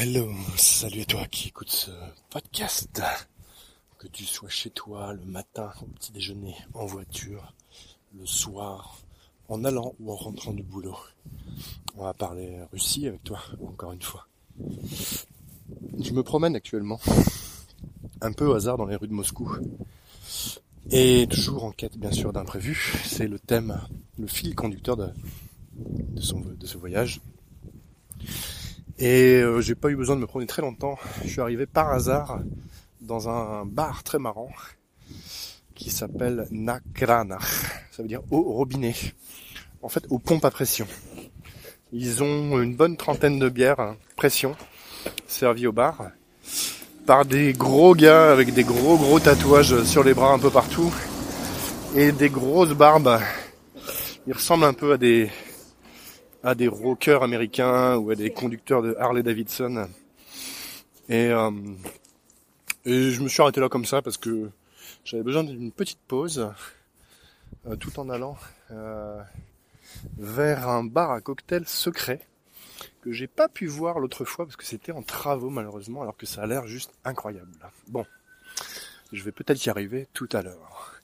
Hello, salut à toi qui écoute ce podcast. Que tu sois chez toi le matin au petit déjeuner, en voiture, le soir, en allant ou en rentrant du boulot. On va parler Russie avec toi, encore une fois. Je me promène actuellement, un peu au hasard dans les rues de Moscou. Et toujours en quête bien sûr d'imprévu. C'est le thème, le fil conducteur de, son, de ce voyage. Et euh, j'ai pas eu besoin de me promener très longtemps. Je suis arrivé par hasard dans un bar très marrant qui s'appelle Nakrana. Ça veut dire au robinet. En fait, aux pompes à pression. Ils ont une bonne trentaine de bières hein, pression servies au bar par des gros gars avec des gros gros tatouages sur les bras un peu partout et des grosses barbes. Ils ressemblent un peu à des à des rockers américains ou à des conducteurs de Harley Davidson. Et, euh, je me suis arrêté là comme ça parce que j'avais besoin d'une petite pause euh, tout en allant euh, vers un bar à cocktail secret que j'ai pas pu voir l'autre fois parce que c'était en travaux malheureusement alors que ça a l'air juste incroyable. Bon, je vais peut-être y arriver tout à l'heure.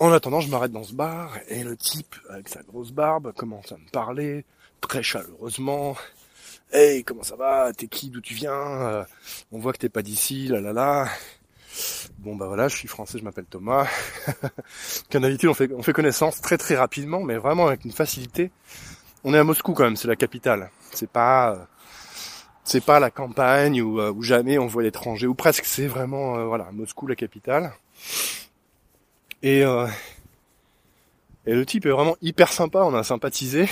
En attendant, je m'arrête dans ce bar et le type avec sa grosse barbe commence à me parler très chaleureusement. Hey, comment ça va? T'es qui? D'où tu viens? Euh, On voit que t'es pas d'ici, là là là. Bon bah voilà, je suis français, je m'appelle Thomas. Qu'en d'habitude on fait, on fait connaissance très très rapidement, mais vraiment avec une facilité. On est à Moscou quand même, c'est la capitale. C'est pas c'est pas la campagne où, euh, où jamais on voit l'étranger, ou presque. C'est vraiment euh, voilà Moscou la capitale. Et, euh, et le type est vraiment hyper sympa, on a sympathisé.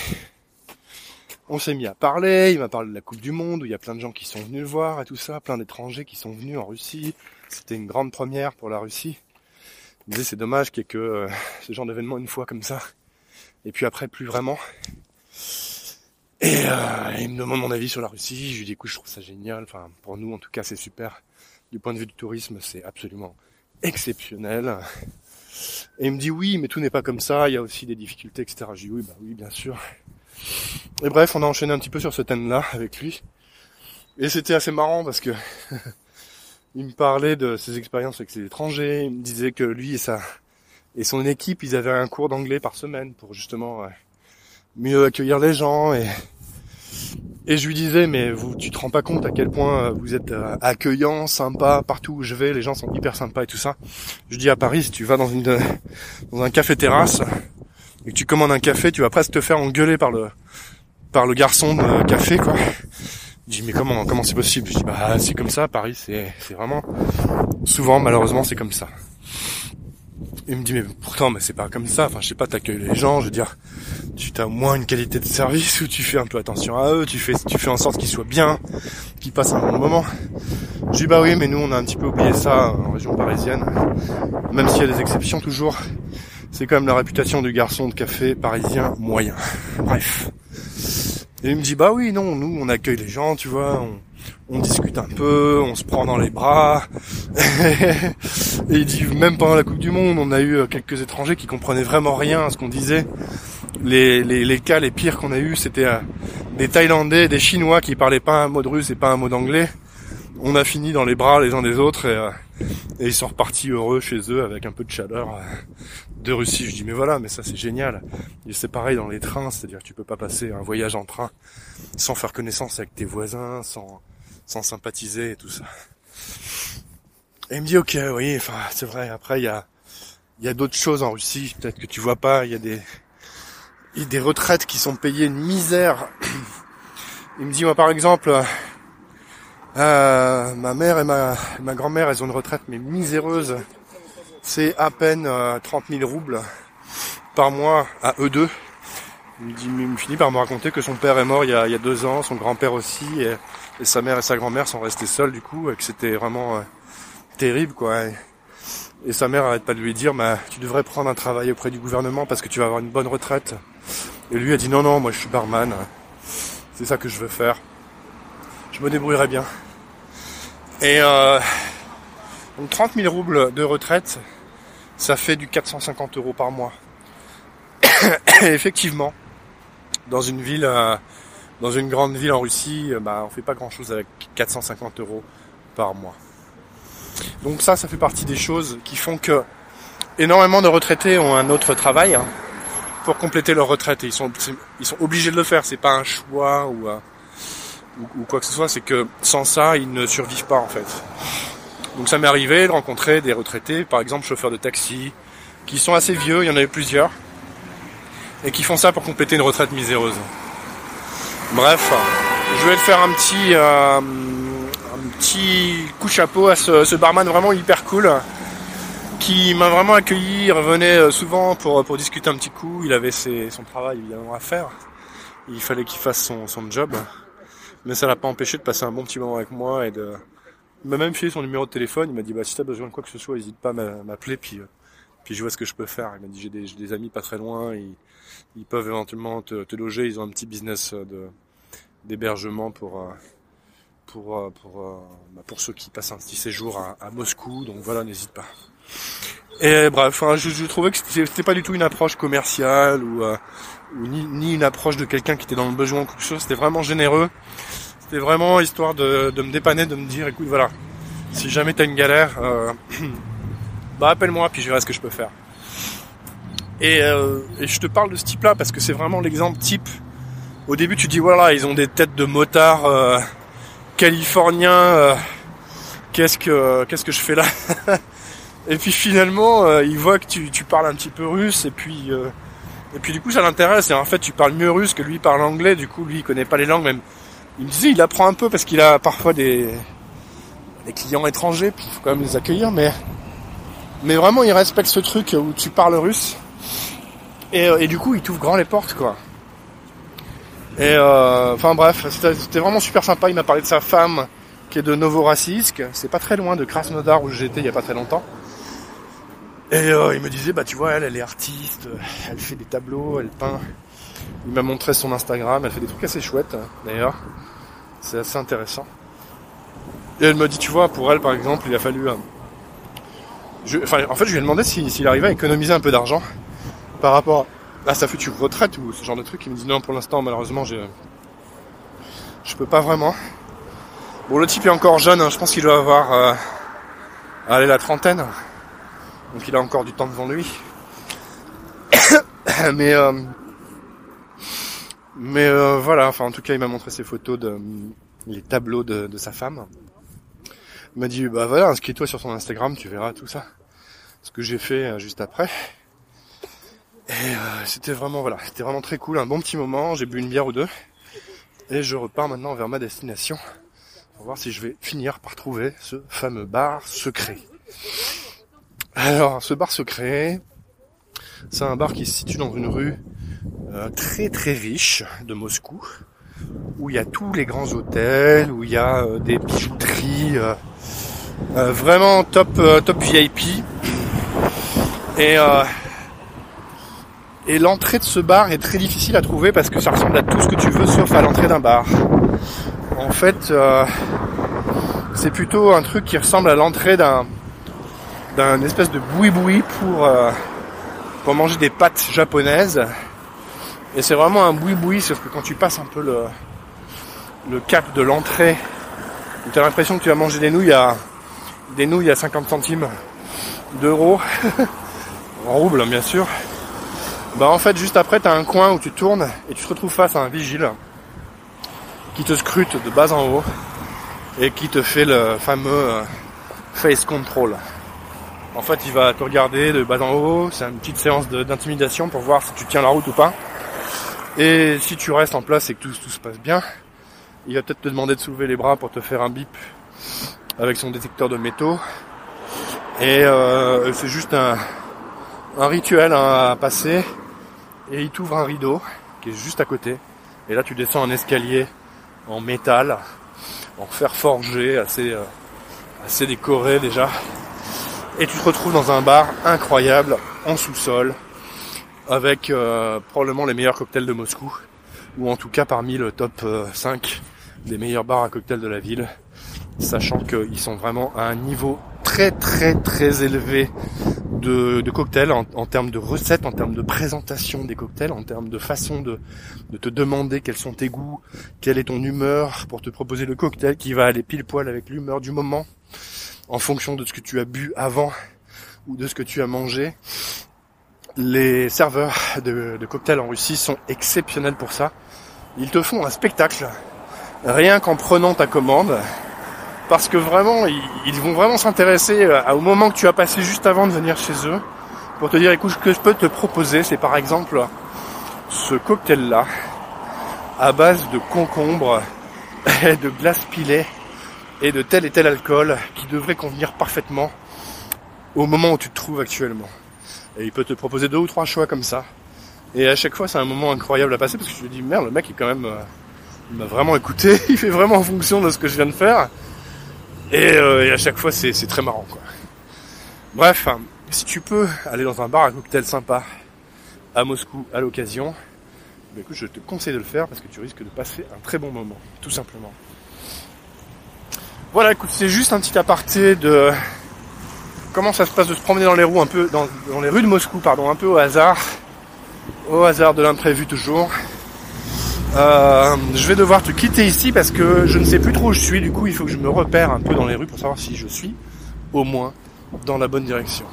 On s'est mis à parler, il m'a parlé de la Coupe du Monde, où il y a plein de gens qui sont venus le voir et tout ça, plein d'étrangers qui sont venus en Russie. C'était une grande première pour la Russie. Il disait c'est dommage qu'il y ait que euh, ce genre d'événement une fois comme ça. Et puis après plus vraiment. Et euh, il me demande mon avis sur la Russie. Je lui dis écoute je trouve ça génial. Enfin pour nous en tout cas c'est super. Du point de vue du tourisme c'est absolument exceptionnel. Et il me dit oui, mais tout n'est pas comme ça, il y a aussi des difficultés, etc. Je dis oui, bah oui, bien sûr. Et bref, on a enchaîné un petit peu sur ce thème-là avec lui. Et c'était assez marrant parce que il me parlait de ses expériences avec ses étrangers. Il me disait que lui et sa et son équipe, ils avaient un cours d'anglais par semaine pour justement mieux accueillir les gens et et je lui disais, mais vous, tu te rends pas compte à quel point euh, vous êtes euh, accueillant, sympa, partout où je vais, les gens sont hyper sympas et tout ça. Je dis à Paris, si tu vas dans une dans un café terrasse et que tu commandes un café, tu vas presque te faire engueuler par le par le garçon de café, quoi. Je dis mais comment comment c'est possible? Je dis bah c'est comme ça, Paris, c'est c'est vraiment souvent malheureusement c'est comme ça. Il me dit mais pourtant mais c'est pas comme ça. Enfin je sais pas, t'accueilles les gens, je veux dire, tu as au moins une qualité de service où tu fais un peu attention à eux, tu fais tu fais en sorte qu'ils soient bien, qu'ils passent un bon moment. Je dis bah oui mais nous on a un petit peu oublié ça en région parisienne, même s'il y a des exceptions toujours. C'est quand même la réputation du garçon de café parisien moyen. Bref. Et il me dit bah oui non nous on accueille les gens tu vois on discute un peu, on se prend dans les bras. et il dit même pendant la Coupe du Monde, on a eu euh, quelques étrangers qui comprenaient vraiment rien à ce qu'on disait. Les, cas les pires qu'on a eu, c'était euh, des Thaïlandais, des Chinois qui parlaient pas un mot de russe et pas un mot d'anglais. On a fini dans les bras les uns des autres et, euh, ils sont repartis heureux chez eux avec un peu de chaleur de Russie. Je dis mais voilà, mais ça c'est génial. Et c'est pareil dans les trains, c'est-à-dire tu peux pas passer un voyage en train sans faire connaissance avec tes voisins, sans sans sympathiser et tout ça. Et il me dit ok, oui, enfin c'est vrai. Après il y a y a d'autres choses en Russie, peut-être que tu vois pas. Il y a des y a des retraites qui sont payées une misère. Il me dit moi par exemple, euh, ma mère et ma ma grand-mère, elles ont une retraite mais miséreuse. C'est à peine 30 euh, 000 roubles par mois à eux deux. Il me, dit, il me finit par me raconter que son père est mort il y a, il y a deux ans, son grand-père aussi, et sa mère et sa grand-mère sont restés seuls du coup et que c'était vraiment euh, terrible quoi. Et, sa mère arrête pas de lui dire bah, tu devrais prendre un travail auprès du gouvernement parce que tu vas avoir une bonne retraite. Et lui a dit non non moi je suis barman, c'est ça que je veux faire. Je me débrouillerai bien. Et euh, donc 30 000 roubles de retraite, ça fait du 450 euros par mois. et effectivement, dans une ville euh, dans une grande ville en Russie, euh, bah, on fait pas grand chose avec 450 euros par mois. Donc ça, ça fait partie des choses qui font que énormément de retraités ont un autre travail hein, pour compléter leur retraite. ils sont, ils sont obligés de le faire. C'est pas un choix ou, euh, ou, quoi que ce soit. C'est que sans ça, ils ne survivent pas en fait. Donc ça m'est arrivé de rencontrer des retraités, par exemple chauffeurs de taxi, qui sont assez vieux. Il y en avait plusieurs et qui font ça pour compléter une retraite miséreuse. Bref, je vais te faire un petit, euh, un petit coup chapeau à ce, barman vraiment hyper cool qui m'a vraiment accueilli, il revenait euh, souvent pour, pour discuter un petit coup, il avait ses, son travail évidemment à faire, il fallait qu'il fasse son, son job, mais ça l'a pas empêché de passer un bon petit moment avec moi et de... Il m'a même filé son numéro de téléphone, il m'a dit bah si t'as besoin de quoi que ce soit, n'hésite pas à m'appeler puis, euh, puis je vois ce que je peux faire. Il m'a dit j'ai des, amis pas très loin, ils, peuvent éventuellement te, loger, ils ont un petit business de d'hébergement pour euh, pour pour bah, pour ceux qui passent un petit séjour à, Moscou, donc voilà, n'hésite pas. Et bref, je, trouvais que c'était pas du tout une approche commerciale ou, euh, ni, ni, une approche de quelqu'un qui était dans le besoin ou quelque chose. C'était vraiment généreux. C'était vraiment histoire de, de, me dépanner, de me dire, écoute, voilà, si jamais t'as une galère, euh, bah appelle-moi puis je verrai ce que je peux faire. Et, euh, et je te parle de ce type-là parce que c'est vraiment l'exemple type. Au début, tu dis voilà, ils ont des têtes de motards euh, californiens. Euh, qu'est-ce que je fais là Et puis finalement, euh, il voit que tu, parles un petit peu russe et puis et puis du coup ça l'intéresse. Et en fait, tu parles mieux russe que lui parle anglais. Du coup, lui il connaît pas les langues. Même il me disait, il apprend un peu parce qu'il a parfois des des clients étrangers, puis il faut quand même les accueillir. Mais mais vraiment, il respecte ce truc où tu parles russe. Et, euh, du coup, il t'ouvre grand les portes, quoi. Et euh, enfin bref, c'était vraiment super sympa. Il m'a parlé de sa femme qui est de Novorossiysk. C'est pas très loin de Krasnodar où j'étais il y a pas très longtemps. Et euh, il me disait, bah tu vois, elle, elle est artiste, elle fait des tableaux, elle peint. Il m'a montré son Instagram, elle fait des trucs assez chouettes, d'ailleurs. C'est assez intéressant. Et elle me dit, tu vois, pour elle, par exemple, il a fallu... en fait, je lui ai demandé s'il arrivait à économiser un peu d'argent par rapport à sa future retraite ou ce genre de truc. Il me dit, non, pour l'instant, malheureusement, je je peux pas vraiment. Bon, le type est encore jeune, hein, je pense qu'il doit avoir... Euh, allez, la trentaine. Donc il a encore du temps devant lui. mais euh, mais euh, voilà, enfin en tout cas il m'a montré ses photos de les tableaux de, sa femme. Il m'a dit bah voilà, inscris-toi sur son Instagram, tu verras tout ça. Ce que j'ai fait euh, juste après. Et c'était vraiment voilà, c'était vraiment très cool, un bon petit moment. J'ai bu une bière ou deux et je repars maintenant vers ma destination pour voir si je vais finir par trouver ce fameux bar secret. Alors, ce bar secret, c'est un bar qui se situe dans une rue euh, très très riche de Moscou, où il y a tous les grands hôtels, où il y a euh, des bijouteries, euh, vraiment top top VIP. Et et l'entrée de ce bar est très difficile à trouver parce que ça ressemble à tout ce que tu veux sauf à l'entrée d'un bar. En fait, c'est plutôt un truc qui ressemble à l'entrée d'un d'un espèce de boui-boui pour, euh, pour manger des pâtes japonaises. Et c'est vraiment un boui-boui, sauf que quand tu passes un peu le, le cap de l'entrée, tu as l'impression que tu vas manger des nouilles à, des nouilles à 50 centimes d'euros, en rouble bien sûr. Bah en fait juste après tu as un coin où tu tournes et tu te retrouves face à un vigile qui te scrute de bas en haut et qui te fait le fameux euh, face control. En fait, il va te regarder de bas en haut. C'est une petite séance d'intimidation pour voir si tu tiens la route ou pas. Et si tu restes en place et que tout, se passe bien, il va peut-être te demander de soulever les bras pour te faire un bip avec son détecteur de métaux. Et euh, c'est juste un, rituel hein, à passer. Et il t'ouvre un rideau qui est juste à côté. Et là, tu descends un escalier en métal, en fer forgé, assez, euh, assez décoré déjà et tu te retrouves dans un bar incroyable en sous-sol avec euh, probablement les meilleurs cocktails de Moscou ou en tout cas parmi le top 5 euh, des meilleurs bars à cocktails de la ville sachant qu'ils sont vraiment à un niveau très très très élevé de, cocktails, en, en, termes de recettes, en termes de présentation des cocktails, en termes de façon de, de te demander quels sont tes goûts, quelle est ton humeur pour te proposer le cocktail qui va aller pile poil avec l'humeur du moment, en fonction de ce que tu as bu avant ou de ce que tu as mangé. Les serveurs de, cocktails en Russie sont exceptionnels pour ça. Ils te font un spectacle, rien qu'en prenant ta commande parce que vraiment, ils, vont vraiment s'intéresser euh, au moment que tu as passé juste avant de venir chez eux, pour te dire, écoute, ce que je peux te proposer, c'est par exemple ce cocktail-là, à base de concombre, de glace pilée et de tel et tel alcool, qui devrait convenir parfaitement au moment où tu te trouves actuellement. Et il peut te proposer deux ou trois choix comme ça. Et à chaque fois, c'est un moment incroyable à passer parce que je me dis, merde, le mec est quand même, euh, il m'a vraiment écouté, il fait vraiment en fonction de ce que je viens de faire. Euh, et, à chaque fois, c'est très marrant, quoi. Bref, si tu peux aller dans un bar à cocktail sympa à Moscou à l'occasion, bah écoute, je te conseille de le faire parce que tu risques de passer un très bon moment, tout simplement. Voilà, écoute, c'est juste un petit aparté de comment ça se passe de se promener dans les dans les rues de Moscou, pardon, un peu au hasard, au hasard de l'imprévu toujours. Euh, je vais devoir te quitter ici parce que je ne sais plus trop où je suis. Du coup, il faut que je me repère un peu dans les rues pour savoir si je suis au moins dans la bonne direction.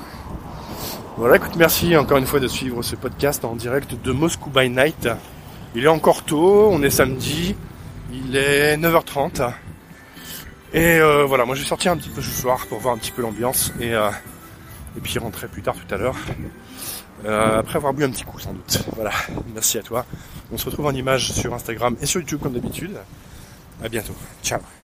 Voilà, écoute, merci encore une fois de suivre ce podcast en direct de Moscou by Night. Il est encore tôt, on est samedi, il est 9h30. Et euh, voilà, moi je vais sortir un petit peu ce soir pour voir un petit peu l'ambiance et, euh, et puis rentrer plus tard tout à l'heure. Euh, après avoir bu un petit coup sans doute. Voilà, merci à toi. On se retrouve en image sur Instagram et sur YouTube comme d'habitude. À bientôt. Ciao.